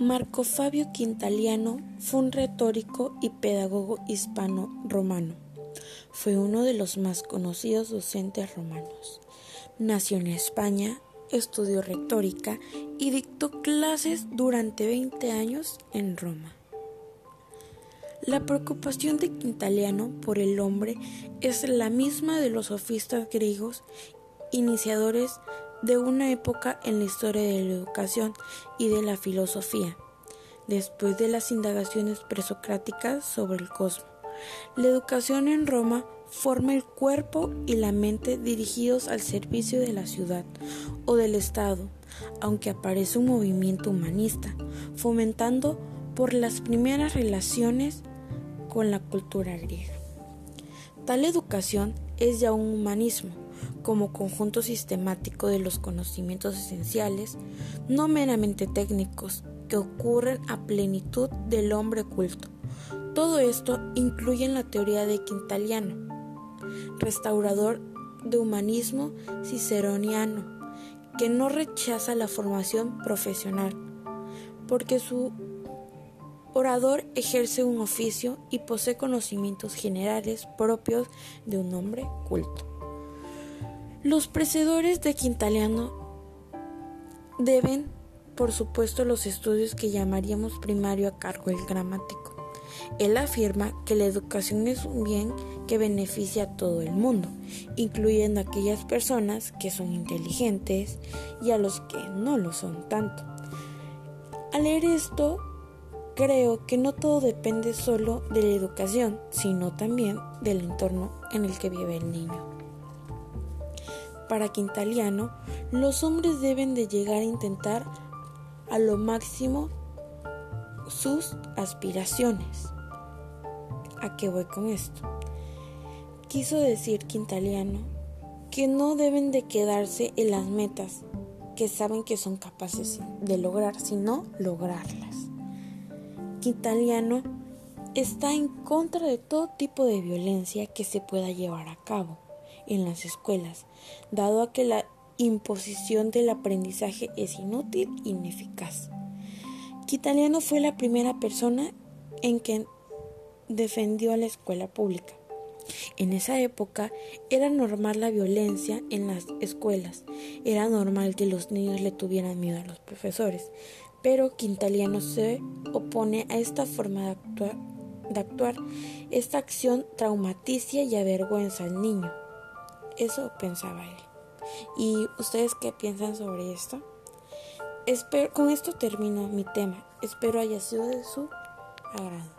Marco Fabio Quintaliano fue un retórico y pedagogo hispano-romano. Fue uno de los más conocidos docentes romanos. Nació en España, estudió retórica y dictó clases durante 20 años en Roma. La preocupación de Quintaliano por el hombre es la misma de los sofistas griegos iniciadores de una época en la historia de la educación y de la filosofía, después de las indagaciones presocráticas sobre el cosmos. La educación en Roma forma el cuerpo y la mente dirigidos al servicio de la ciudad o del Estado, aunque aparece un movimiento humanista, fomentando por las primeras relaciones con la cultura griega. Tal educación es ya un humanismo, como conjunto sistemático de los conocimientos esenciales, no meramente técnicos, que ocurren a plenitud del hombre culto. Todo esto incluye en la teoría de Quintaliano, restaurador de humanismo ciceroniano, que no rechaza la formación profesional, porque su orador ejerce un oficio y posee conocimientos generales propios de un hombre culto. Los precedores de Quintaliano deben, por supuesto, los estudios que llamaríamos primario a cargo del gramático. Él afirma que la educación es un bien que beneficia a todo el mundo, incluyendo a aquellas personas que son inteligentes y a los que no lo son tanto. Al leer esto, creo que no todo depende solo de la educación, sino también del entorno en el que vive el niño. Para Quintaliano, los hombres deben de llegar a intentar a lo máximo sus aspiraciones. ¿A qué voy con esto? Quiso decir Quintaliano que no deben de quedarse en las metas que saben que son capaces de lograr, sino lograrlas. Quintaliano está en contra de todo tipo de violencia que se pueda llevar a cabo en las escuelas, dado a que la imposición del aprendizaje es inútil e ineficaz. Quitaliano fue la primera persona en que defendió a la escuela pública. En esa época era normal la violencia en las escuelas, era normal que los niños le tuvieran miedo a los profesores, pero Quintaliano se opone a esta forma de actuar. De actuar. Esta acción traumaticia y avergüenza al niño. Eso pensaba él. ¿Y ustedes qué piensan sobre esto? Espero, con esto termino mi tema. Espero haya sido de su agrado.